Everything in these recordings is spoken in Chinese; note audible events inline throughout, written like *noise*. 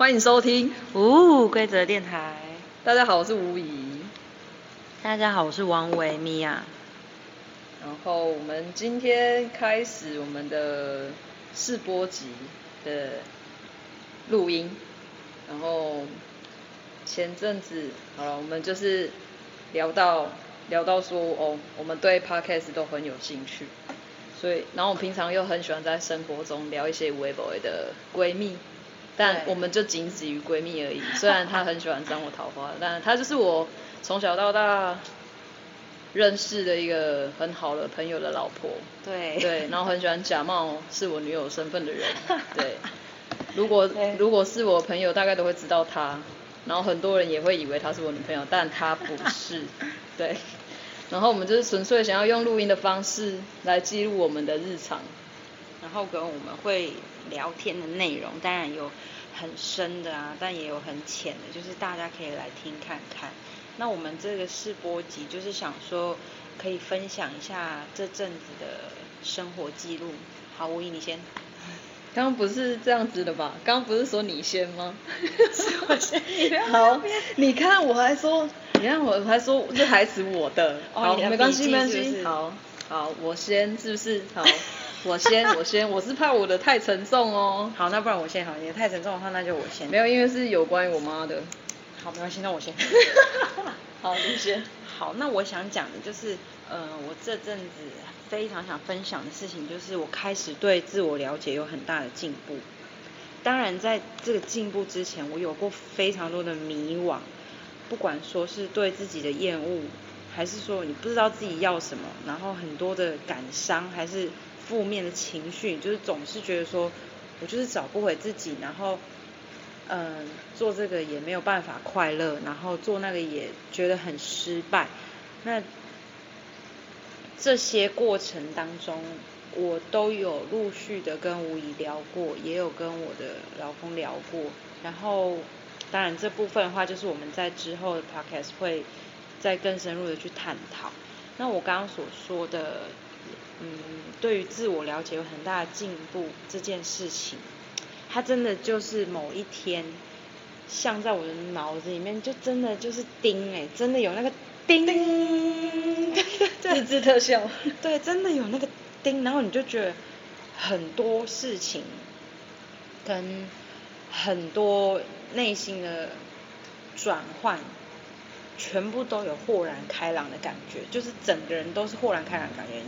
欢迎收听无规则电台。大家好，我是吴怡。大家好，我是王维米娅。然后我们今天开始我们的试播集的录音。然后前阵子好了，我们就是聊到聊到说哦，我们对 Podcast 都很有兴趣。所以，然后我平常又很喜欢在生活中聊一些微博的闺蜜，但我们就仅止于闺蜜而已。虽然她很喜欢沾我桃花，但她就是我从小到大认识的一个很好的朋友的老婆。对。对，然后很喜欢假冒是我女友身份的人。*laughs* 对。如果如果是我朋友，大概都会知道她。然后很多人也会以为她是我女朋友，但她不是。*laughs* 对。然后我们就是纯粹想要用录音的方式来记录我们的日常，然后跟我们会聊天的内容，当然有很深的啊，但也有很浅的，就是大家可以来听看看。那我们这个试播集就是想说，可以分享一下这阵子的生活记录。好，吴怡你先。刚刚不是这样子的吧？刚刚不是说你先吗？是我先。*laughs* 好，你看我还说。你看我还说这台词我的，好，没关系没关系，好，好，我先是不是？好，*laughs* *laughs* 我先 *laughs* 我先，我是怕我的太沉重哦。好，那不然我先好，你的太沉重的话，那就我先。没有，因为是有关于我妈的。好，没关系，那我先。*laughs* 好，你先。好，那我想讲的就是，呃，我这阵子非常想分享的事情，就是我开始对自我了解有很大的进步。当然，在这个进步之前，我有过非常多的迷惘。不管说是对自己的厌恶，还是说你不知道自己要什么，然后很多的感伤，还是负面的情绪，就是总是觉得说，我就是找不回自己，然后，嗯、做这个也没有办法快乐，然后做那个也觉得很失败。那这些过程当中，我都有陆续的跟吴怡聊过，也有跟我的老公聊过，然后。当然，这部分的话，就是我们在之后的 podcast 会再更深入的去探讨。那我刚刚所说的，嗯，对于自我了解有很大的进步这件事情，它真的就是某一天，像在我的脑子里面，就真的就是叮哎，真的有那个叮，叮对对对，自制特效，对，真的有那个叮，然后你就觉得很多事情跟很多。内心的转换，全部都有豁然开朗的感觉，就是整个人都是豁然开朗的感觉。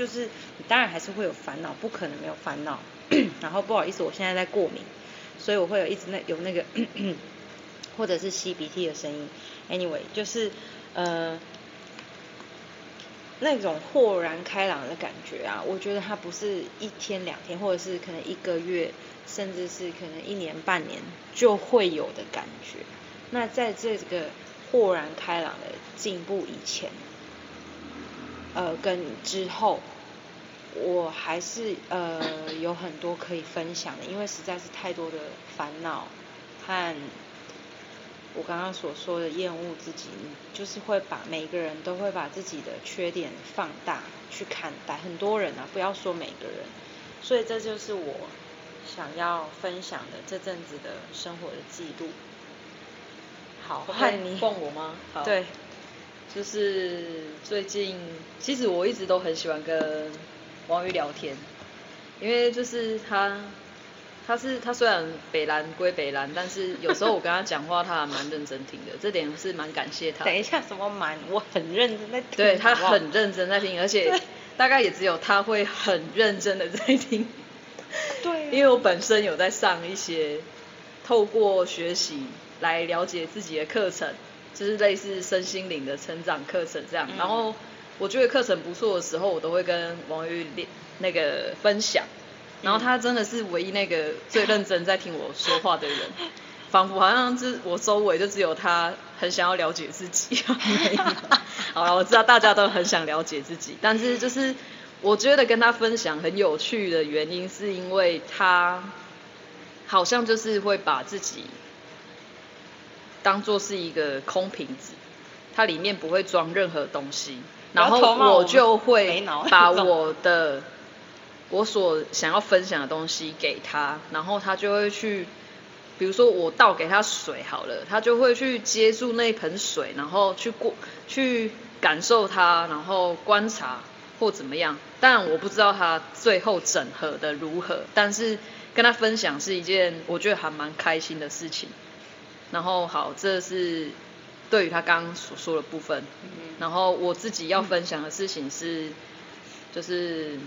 就是你当然还是会有烦恼，不可能没有烦恼。*clears throat* 然后不好意思，我现在在过敏，所以我会有一直那有那个，*clears throat* 或者是吸鼻涕的声音。Anyway，就是呃那种豁然开朗的感觉啊，我觉得它不是一天两天，或者是可能一个月。甚至是可能一年半年就会有的感觉。那在这个豁然开朗的进步以前，呃，跟之后，我还是呃有很多可以分享的，因为实在是太多的烦恼和我刚刚所说的厌恶自己，就是会把每个人都会把自己的缺点放大去看待，很多人啊，不要说每个人，所以这就是我。想要分享的这阵子的生活的记录。好，换你问我吗？好。对。就是最近，其实我一直都很喜欢跟王宇聊天，因为就是他，他是他虽然北兰归北兰，但是有时候我跟他讲话，他还蛮认真听的，这点是蛮感谢他。等一下，什么蛮？我很认真在听。对，他很认真在听，而且 *laughs* 大概也只有他会很认真的在听。对，因为我本身有在上一些透过学习来了解自己的课程，就是类似身心灵的成长课程这样。然后我觉得课程不错的时候，我都会跟王玉练那个分享。然后他真的是唯一那个最认真在听我说话的人，*laughs* 仿佛好像是我周围就只有他很想要了解自己。*laughs* 好了，我知道大家都很想了解自己，但是就是。我觉得跟他分享很有趣的原因，是因为他好像就是会把自己当做是一个空瓶子，它里面不会装任何东西，然后我就会把我的我所想要分享的东西给他，然后他就会去比如说我倒给他水好了，他就会去接住那一盆水，然后去过去感受它，然后观察或怎么样。但我不知道他最后整合的如何，但是跟他分享是一件我觉得还蛮开心的事情。然后好，这是对于他刚刚所说的部分。然后我自己要分享的事情是，就是。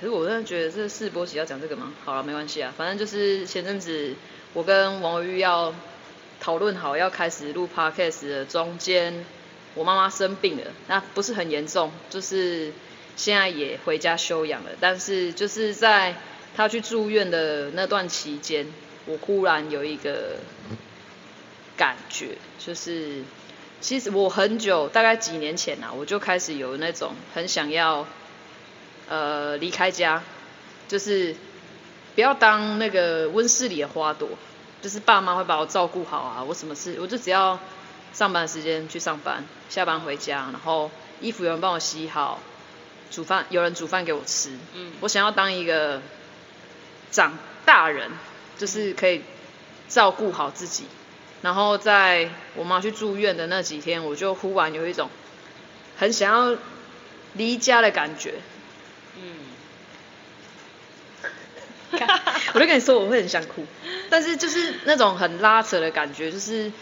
可是我真的觉得这世博喜要讲这个吗？好了，没关系啊，反正就是前阵子我跟王维玉要讨论好要开始录 podcast 的中间，我妈妈生病了，那不是很严重，就是现在也回家休养了。但是就是在她去住院的那段期间，我忽然有一个感觉，就是其实我很久，大概几年前啊，我就开始有那种很想要。呃，离开家，就是不要当那个温室里的花朵，就是爸妈会把我照顾好啊，我什么事，我就只要上班时间去上班，下班回家，然后衣服有人帮我洗好，煮饭有人煮饭给我吃，嗯，我想要当一个长大人，就是可以照顾好自己，然后在我妈去住院的那几天，我就忽然有一种很想要离家的感觉。嗯 *laughs* 我就跟你说，我会很想哭，但是就是那种很拉扯的感觉，就是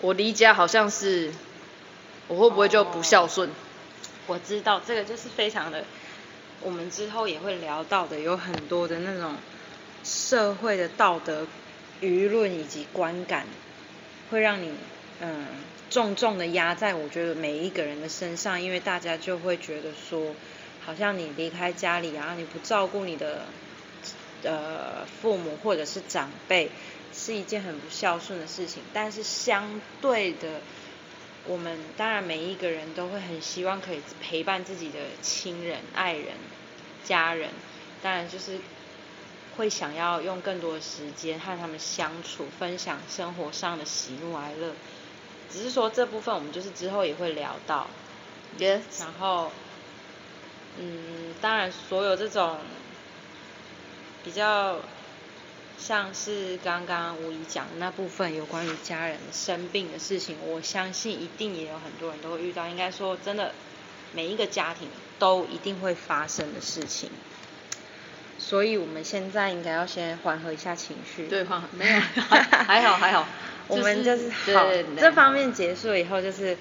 我离家好像是，我会不会就不孝顺？哦，我知道这个就是非常的，我们之后也会聊到的，有很多的那种社会的道德舆论以及观感，会让你嗯重重的压在我觉得每一个人的身上，因为大家就会觉得说，好像你离开家里啊，你不照顾你的。呃，父母或者是长辈是一件很不孝顺的事情，但是相对的，我们当然每一个人都会很希望可以陪伴自己的亲人、爱人、家人，当然就是会想要用更多的时间和他们相处，分享生活上的喜怒哀乐。只是说这部分我们就是之后也会聊到，Yes，然后，嗯，当然所有这种。比较像是刚刚吴怡讲的那部分有关于家人生病的事情，我相信一定也有很多人都会遇到。应该说，真的每一个家庭都一定会发生的事情。所以我们现在应该要先缓和一下情绪。对，缓和没有，*laughs* 还好还好。我们就是好，这方面结束以后，就是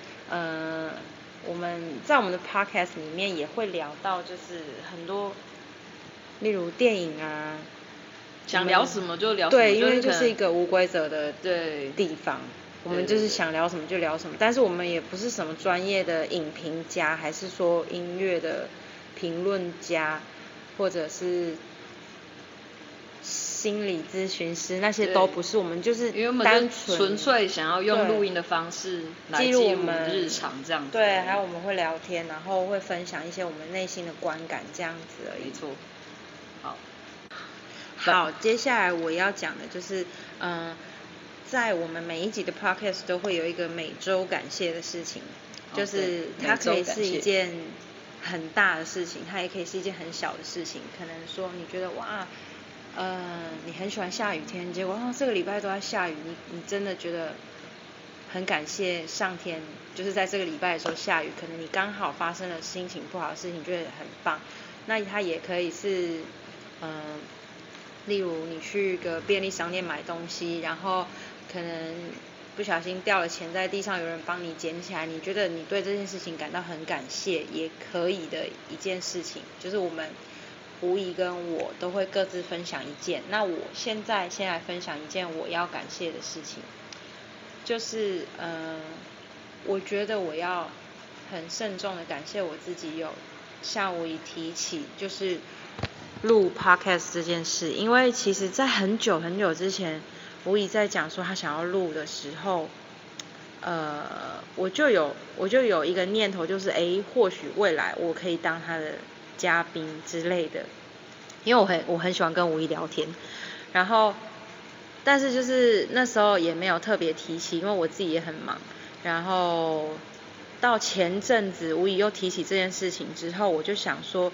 我们在我们的 podcast 里面也会聊到，就是很多。例如电影啊，想聊什么就聊什么，对，因为就是一个无规则的对地方，我们就是想聊什么就聊什么，但是我们也不是什么专业的影评家，还是说音乐的评论家，或者是心理咨询师，那些都不是，我们就是单纯纯粹想要用录音的方式来记录我们日常这样子，对，还有我们会聊天，然后会分享一些我们内心的观感这样子而已。没错。好，接下来我要讲的就是，嗯、呃，在我们每一集的 podcast 都会有一个每周感谢的事情，就是它可以是一件很大的事情，它也可以是一件很小的事情。可能说你觉得哇，呃，你很喜欢下雨天，结果啊这个礼拜都在下雨，你你真的觉得很感谢上天，就是在这个礼拜的时候下雨，可能你刚好发生了心情不好的事情，觉得很棒。那它也可以是，嗯、例如你去个便利商店买东西，然后可能不小心掉了钱在地上，有人帮你捡起来，你觉得你对这件事情感到很感谢，也可以的一件事情，就是我们吴怡跟我都会各自分享一件。那我现在先来分享一件我要感谢的事情，就是嗯，我觉得我要很慎重的感谢我自己，有向吴怡提起，就是。录 podcast 这件事，因为其实，在很久很久之前，吴怡在讲说他想要录的时候，呃，我就有我就有一个念头，就是哎，或许未来我可以当他的嘉宾之类的，因为我很我很喜欢跟吴怡聊天，然后，但是就是那时候也没有特别提起，因为我自己也很忙，然后到前阵子吴怡又提起这件事情之后，我就想说，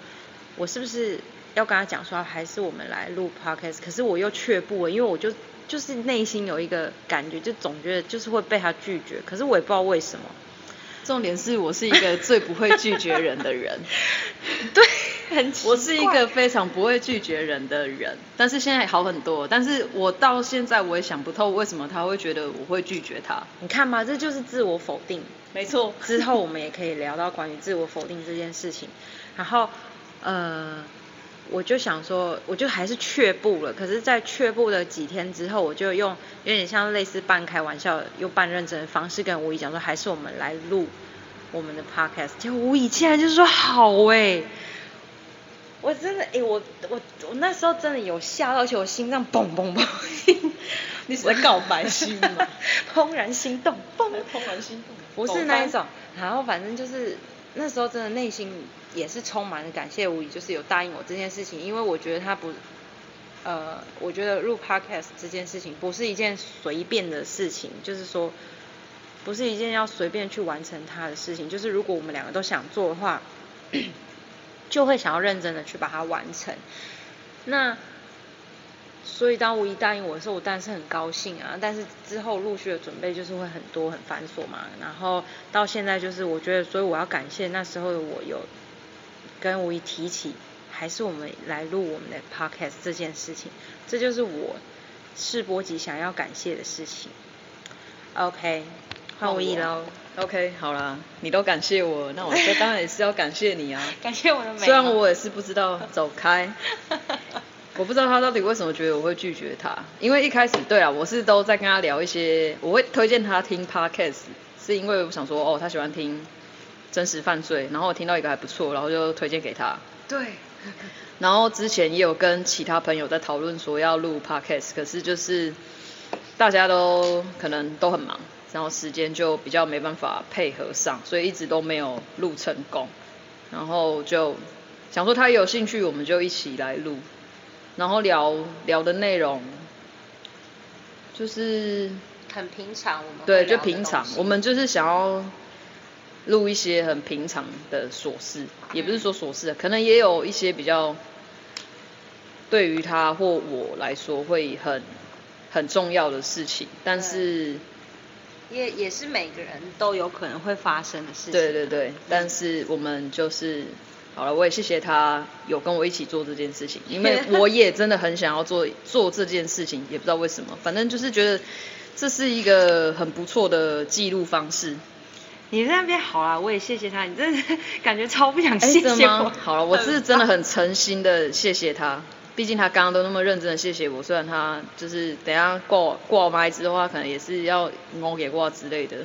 我是不是？要跟他讲说，还是我们来录 podcast，可是我又却步了，因为我就就是内心有一个感觉，就总觉得就是会被他拒绝，可是我也不知道为什么。重点是我是一个最不会拒绝人的人，*laughs* 对，很奇怪。我是一个非常不会拒绝人的人，但是现在好很多。但是我到现在我也想不透为什么他会觉得我会拒绝他。你看嘛，这就是自我否定。没错。之后我们也可以聊到关于自我否定这件事情。然后，呃，我就想说，我就还是却步了。可是，在却步的几天之后，我就用有点像类似半开玩笑又半认真的方式跟吴仪讲说，还是我们来录我们的 podcast。结果吴仪竟然就说好哎、欸，我真的哎、欸，我我我那时候真的有吓到，而且我心脏砰砰砰。你是在告白心吗？*laughs* 怦然心动，怦然心动。不是那一种，然后反正就是。那时候真的内心也是充满了感谢，无疑就是有答应我这件事情，因为我觉得他不，呃，我觉得录 podcast 这件事情不是一件随便的事情，就是说，不是一件要随便去完成它的事情，就是如果我们两个都想做的话，*coughs* 就会想要认真的去把它完成。那。所以当吴仪答应我的时候，我当然是很高兴啊。但是之后陆续的准备就是会很多很繁琐嘛。然后到现在就是我觉得，所以我要感谢那时候的我有跟吴仪提起，还是我们来录我们的 podcast 这件事情。这就是我试播集想要感谢的事情。OK，换吴仪喽。OK，好啦，你都感谢我，那我这当然也是要感谢你啊。*laughs* 感谢我的美。虽然我也是不知道，走开。*laughs* 我不知道他到底为什么觉得我会拒绝他，因为一开始对啊，我是都在跟他聊一些，我会推荐他听 podcast，是因为我想说哦，他喜欢听真实犯罪，然后我听到一个还不错，然后就推荐给他。对。然后之前也有跟其他朋友在讨论说要录 podcast，可是就是大家都可能都很忙，然后时间就比较没办法配合上，所以一直都没有录成功。然后就想说他有兴趣，我们就一起来录。然后聊聊的内容，就是很平常，我们对，就平常，我们就是想要录一些很平常的琐事，也不是说琐事，可能也有一些比较对于他或我来说会很很重要的事情，但是也也是每个人都有可能会发生的事情。对对对，但是我们就是。好了，我也谢谢他有跟我一起做这件事情，*laughs* 因为我也真的很想要做做这件事情，也不知道为什么，反正就是觉得这是一个很不错的记录方式。你在那边好啦，我也谢谢他，你真的感觉超不想谢谢我。好了，我是真的 *laughs* 很诚心的谢谢他，毕竟他刚刚都那么认真的谢谢我，虽然他就是等下挂挂麦之后，他可能也是要我给挂之类的。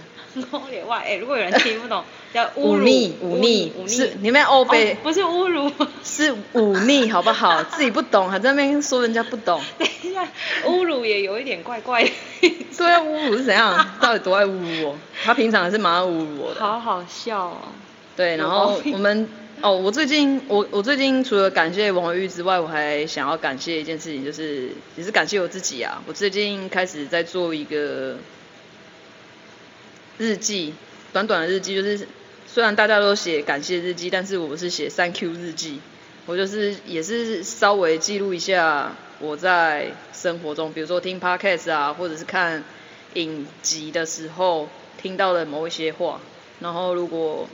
我给挂，哎，如果有人听不懂。叫忤逆，*laughs* 忤逆 *laughs* 是你们欧北，不是侮辱，是忤逆，好不好？自己不懂还在那边说人家不懂。等一下，侮辱也有一点怪怪的。对啊，侮辱是怎样？到底多爱侮辱我？他平常还是蛮爱侮辱我的。好好笑哦。对，然后我们哦，我最近我我最近除了感谢王维玉之外，我还想要感谢一件事情，就是也是感谢我自己啊。我最近开始在做一个日记，短短的日记，就是。虽然大家都写感谢日记，但是我是写 Thank you 日记。我就是也是稍微记录一下我在生活中，比如说听 Podcast 啊，或者是看影集的时候听到的某一些话。然后如果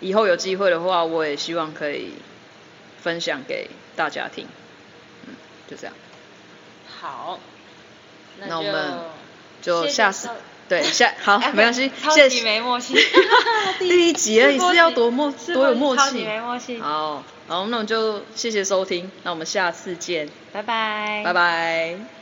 以后有机会的话，我也希望可以分享给大家听。嗯，就这样。好，那，那我们就下次。对，下 *laughs* 好，没关系，超级没默契。*laughs* 第一集而已，是要多默 *laughs* 多有默契。超级没默契。好，好，那我们就谢谢收听，那我们下次见，拜拜，拜拜。